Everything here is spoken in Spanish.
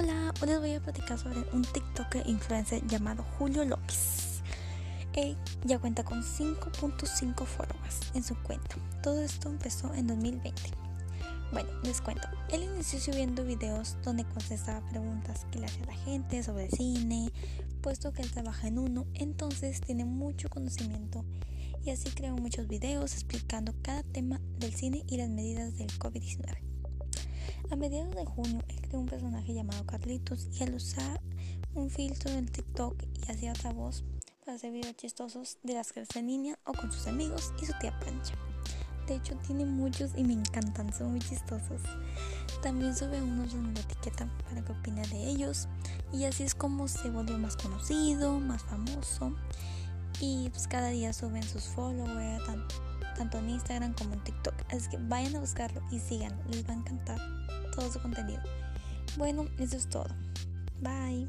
hoy les voy a platicar sobre un TikToker influencer llamado Julio López. Él ya cuenta con 5.5 followers en su cuenta. Todo esto empezó en 2020. Bueno, les cuento. Él inició subiendo videos donde contestaba preguntas que le hacía la gente sobre cine, puesto que él trabaja en uno, entonces tiene mucho conocimiento y así creó muchos videos explicando cada tema del cine y las medidas del COVID-19. A mediados de junio, él creó un personaje llamado Carlitos y al usar un filtro del TikTok y hacía otra voz para hacer videos chistosos de las clases de niña o con sus amigos y su tía Pancha. De hecho, tiene muchos y me encantan, son muy chistosos. También sube unos donde lo etiquetan para que opine de ellos. Y así es como se volvió más conocido, más famoso. Y pues cada día suben sus followers, tanto en Instagram como en TikTok. Así que vayan a buscarlo y síganlo, les va a encantar todo su contenido. Bueno, eso es todo. Bye.